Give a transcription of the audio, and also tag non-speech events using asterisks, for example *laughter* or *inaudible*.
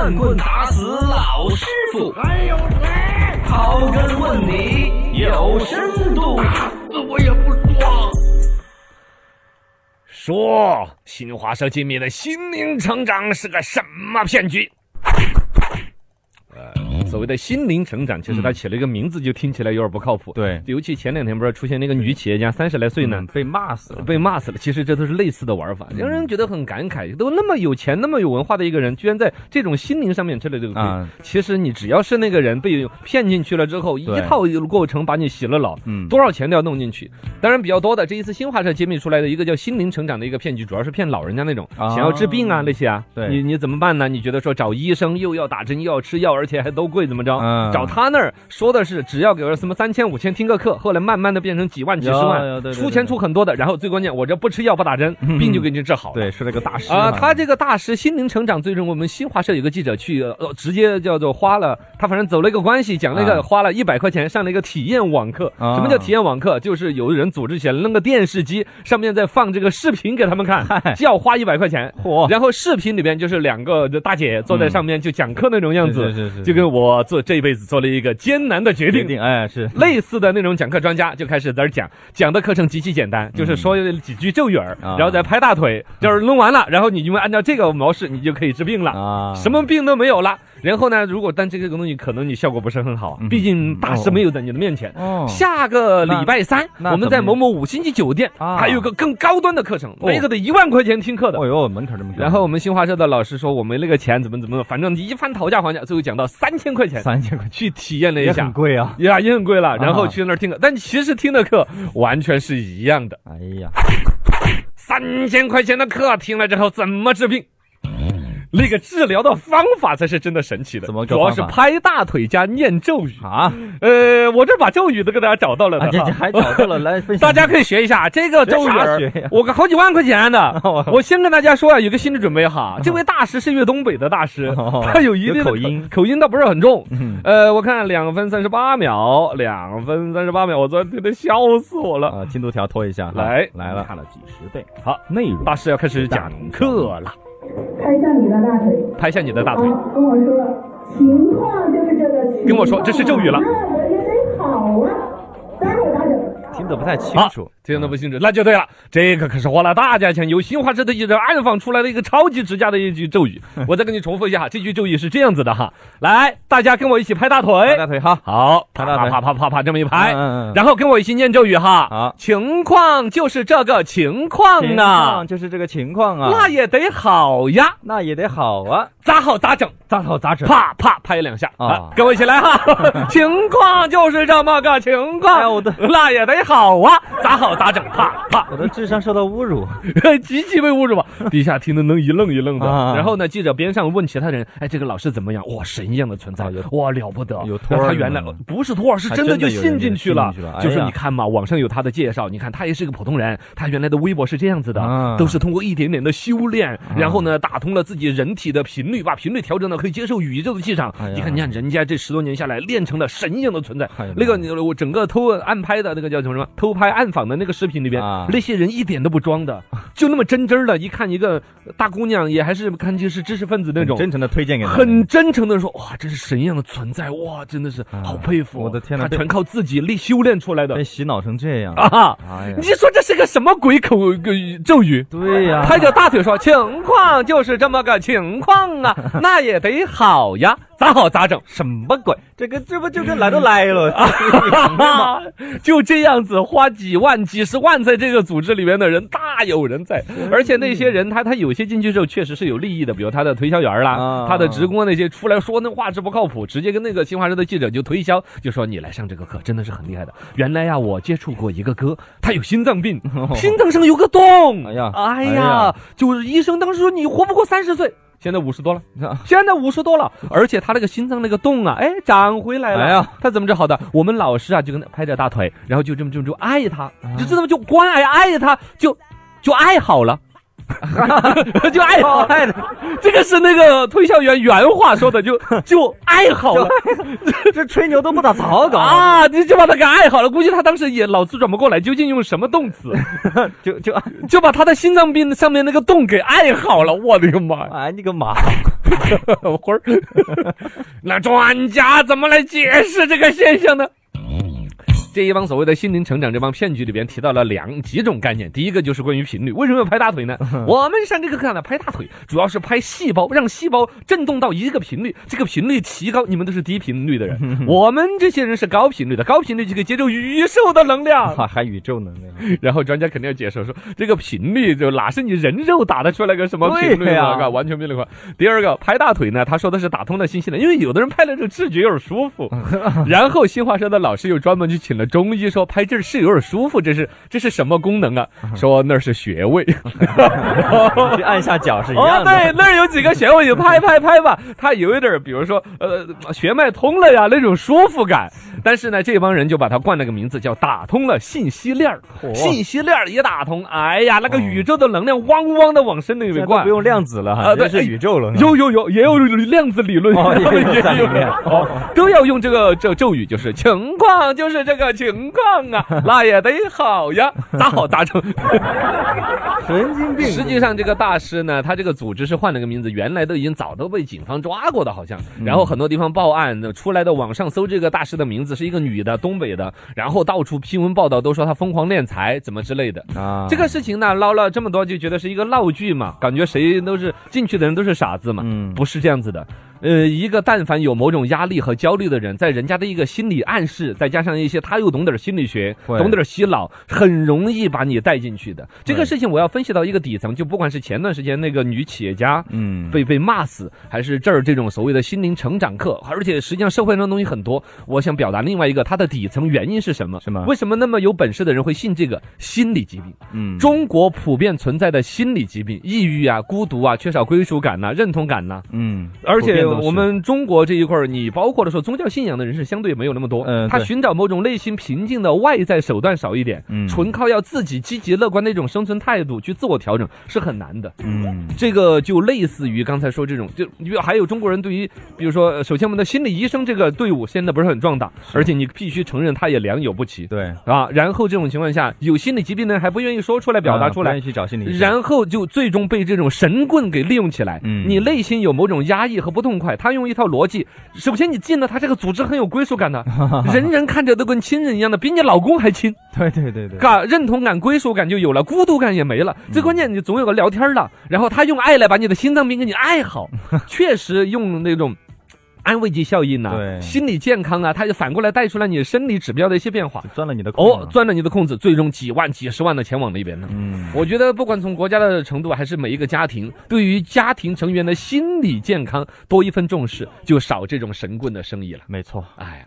乱棍打死老师傅，还有谁？刨根问底有深度。死我也不说。说新华社揭秘的心灵成长是个什么骗局？呃，所谓的心灵成长，其实它起了一个名字就听起来有点不靠谱。对，尤其前两天不是出现那个女企业家三十来岁呢嗯，被骂死了。被骂死了。其实这都是类似的玩法，让人觉得很感慨。都那么有钱、那么有文化的一个人，居然在这种心灵上面吃了这个亏。啊其实你只要是那个人被骗进去了之后，一对套过程把你洗了脑，嗯多少钱都要弄进去。当然比较多的，这一次新华社揭秘出来的一个叫心灵成长的一个骗局，主要是骗老人家那种啊想要治病啊那些啊。对你你怎么办呢？你觉得说找医生又要打针又要吃药，而且还都贵，怎么着？嗯找他那儿说的是只要给我什么三千五千听个课，后来慢慢的变成几万几十万出钱出很多的，然后最关键我这不吃药不打针，病就给你治好了。对，是那个大师啊，嘛他这个大师心灵成长，最终我们新华社有个记者去，呃，直接叫做花了，他反正走了一个关系，讲那个啊花了一百块钱上了一个体验网课。啊什么叫体验网课？就是有人组织起来弄个电视机，上面在放这个视频给他们看，就要花一百块钱。嚯然后视频里边就是两个大姐坐在上面就讲课那种样子，是是是是就跟我做这一辈子做了一个艰难的决定。决定，哎，是类似的那种讲课专家就开始在这讲，讲的课程极其简单，就是说几句咒语然后再拍大腿，就是弄完了，然后你就按照这个模式，你就可以治病了。啊，什么病都没有了，然后呢？如果但这个东西可能你效果不是很好，嗯毕竟大师没有在你的面前。哦，下个礼拜三，我们在某某五星级酒店啊还有个更高端的课程，哦那个得一万块钱听课的。哦哟，门槛这么高，然后我们新华社的老师说，我没那个钱怎么怎么，反正一番讨价还价，最后讲到三千块钱三千块去体验了一下也很，贵啊，呀，也很贵了。然后啊去那儿听课，但其实听的课完全是一样的。哎呀，三千块钱的课听了之后怎么治病？那个治疗的方法才是真的神奇的，怎么个主要是拍大腿加念咒语。啊，呃，我这把咒语都给大家找到了的找到了，*laughs* 来分享，大家可以学一下这个咒语我个好几万块钱的 *laughs* 哦。我先跟大家说啊，有个心理准备哈，这位大师是粤东北的大师哦，他有一定的口音口音倒不是很重。嗯呃，我看两分三十八秒，两分三十八秒，我昨天听的笑死我了。啊，进度条拖一下，来来了，看了几十倍。好，内容大师要开始讲课了，拍下你的大腿，拍下你的大好腿。，跟我说，情况就是这个情况。跟我说这是咒语了那我也得好啊，待会儿打整。听得不太清好楚，听得不清楚，那就对了。这个可是花了大价钱，由新华社的记者暗访出来的一个超级值价的一句咒语。*laughs* 我再给你重复一下，这句咒语是这样子的哈。来，大家跟我一起拍大腿，拍大腿哈，好，啪啪拍大腿啪啪啪啪这么一拍，嗯嗯嗯然后跟我一起念咒语哈。好情况就是这个情况情啊况，就是这个情况啊，那也得好呀，那也得好啊，*laughs* 咋好咋整。咋好咋整，啪啪拍两下啊啊！跟我一起来哈，*laughs* 情况就是这么个情哎况，那也得好啊，咋好咋整，啪啪，我的智商受到侮辱，*laughs* 极其被侮辱吧。*laughs* 底下听得能一愣一愣的。啊然后呢，记者边上问其他人：“哎，这个老师怎么样？哇，神一样的存在啊，哇，了不得！有托儿他原来不是托儿，是真的就信进去了去了。就是你看嘛，网上有他的介绍，你看他也是个普通人，他原来的微博是这样子的啊，都是通过一点点的修炼，然后呢，打通了自己人体的频率，把频率调整到可以接受宇宙的气场哎。你看，你看人家这十多年下来，练成了神一样的存在哎。那个我整个偷暗拍的那个叫什么什么偷拍暗访的那个视频里边啊，那些人一点都不装的，*laughs* 就那么真真儿的，一看一个大姑娘，也还是看就是知识分子那种。真诚的推荐给你，很真诚的说，哇，这是神一样的存在，哇，真的是好佩服。啊我的天呐被他全靠自己力修炼出来的被洗脑成这样，*laughs* 啊！哎呀你，说这是个什么鬼口呃咒语？对呀，拍着大腿说：“情况就是这么个情况啊，那也得好呀，咋好咋整。”什么鬼？这个这不就跟来都来了，*laughs* 啊，就这样子花几万、几十万在这个组织里面的人大有人在，而且那些人他他有些进去之后确实是有利益的，比如他的推销员啦，啊他的职工那些出来说那话是不靠谱，直接跟那个新华社的记者就推销，就说你来上这个课真的是很厉害的。原来呀，我接触过一个哥，他有心脏病，心脏上有个洞，哎呀哎呀，就是医生当时说你活不过三十岁。现在五十多了，你 *laughs* 看现在五十多了，而且他那个心脏那个洞啊，哎，长回来了。哎呀，他怎么治好的？我们老师啊，就跟他拍着大腿，然后就这么这么就爱他，就这么就关爱爱他，就就爱好了。*laughs* 就爱好，爱的，这个是那个推销员原话说的，就 *laughs* 就爱好了 *laughs* 这吹牛都不打草稿，啊，你就把他给爱好了。估计他当时也脑子转不过来，究竟用什么动词，就就就把他的心脏病上面那个洞给爱好了。我的个妈呀！哎你个妈！花儿，那专家怎么来解释这个现象呢？这一帮所谓的心灵成长这帮骗局里边提到了两几种概念，第一个就是关于频率，为什么要拍大腿呢？*laughs* 我们上这个课呢，拍大腿主要是拍细胞，让细胞振动到一个频率，这个频率提高，你们都是低频率的人，*laughs* 我们这些人是高频率的，高频率就可以接受宇宙的能量。啊 *laughs* 还宇宙能量，然后专家肯定要解释说，这个频率就哪是你人肉打得出来个什么频率对呀啊？完全没那块。第二个拍大腿呢，他说的是打通了信息的，因为有的人拍了之后视觉有点舒服。然后新华社的老师又专门去请了中医，说拍这儿是有点舒服，这是这是什么功能啊？说那是穴位。*laughs* 去按下脚是一哦，样的。对，那儿有几个穴位，就拍拍拍吧，它有一点，比如说，呃，血脉通了呀，那种舒服感。但是呢，这帮人就把它冠了个名字，叫打通了信息链信息链儿一打通，哎呀，那个宇宙的能量汪汪的往身里面灌不。用量子了哈，啊对这是宇宙了。有有有，也有量子理论，哦也有 *laughs* 都要用这个这咒语，就是情况就是这个情况啊，那也得好呀，*laughs* 咋好咋成。*laughs* 神经病。实际上，这个大师呢，他这个组织是换了个名字，原来都已经早都被警方抓过的，好像。然后很多地方报案出来的，网上搜这个大师的名字是一个女的，东北的，然后到处批文报道都说他疯狂敛财，怎么之类的。啊，这个事情呢，捞了这么多，就觉得是一个闹剧嘛，感觉谁都是进去的人都是傻子嘛。嗯不是这样子的。呃，一个但凡有某种压力和焦虑的人，在人家的一个心理暗示，再加上一些他又懂点心理学，懂点洗脑，很容易把你带进去的。这个事情我要分析到一个底层，就不管是前段时间那个女企业家。嗯，被被骂死，还是这儿这种所谓的心灵成长课，而且实际上社会上的东西很多。我想表达另外一个，它的底层原因是什么？什么为什么那么有本事的人会信这个心理疾病？嗯，中国普遍存在的心理疾病，抑郁啊、孤独啊、缺少归属感呐、认同感呐、嗯，而且我们中国这一块儿，你包括的说宗教信仰的人是相对没有那么多，嗯他寻找某种内心平静的外在手段少一点，嗯纯靠要自己积极乐观的一种生存态度去自我调整是很难的。嗯这个就类似于刚才说这种，就你比如还有中国人对于，比如说，呃首先我们的心理医生这个队伍现在不是很壮大，而且你必须承认他也良莠不齐。对，啊，然后这种情况下，有心理疾病的人还不愿意说出来、表达出来去找心理。然后就最终被这种神棍给利用起来。嗯你内心有某种压抑和不痛快，他用一套逻辑，首先你进了他这个组织很有归属感的，*laughs* 人人看着都跟亲人一样的，比你老公还亲，对对对对，嘎，认同感、归属感就有了，孤独感也没了。嗯最关键你总有个聊天的，然后他用爱来把你的心脏病给你爱好，*laughs* 确实用那种。安慰剂效应呐、对心理健康啊，它就反过来带出来你生理指标的一些变化。钻了你的空哦，钻了你的空子，最终几万、几十万的钱往那边呢。嗯，我觉得不管从国家的程度，还是每一个家庭，对于家庭成员的心理健康多一份重视，就少这种神棍的生意了。没错。哎呀。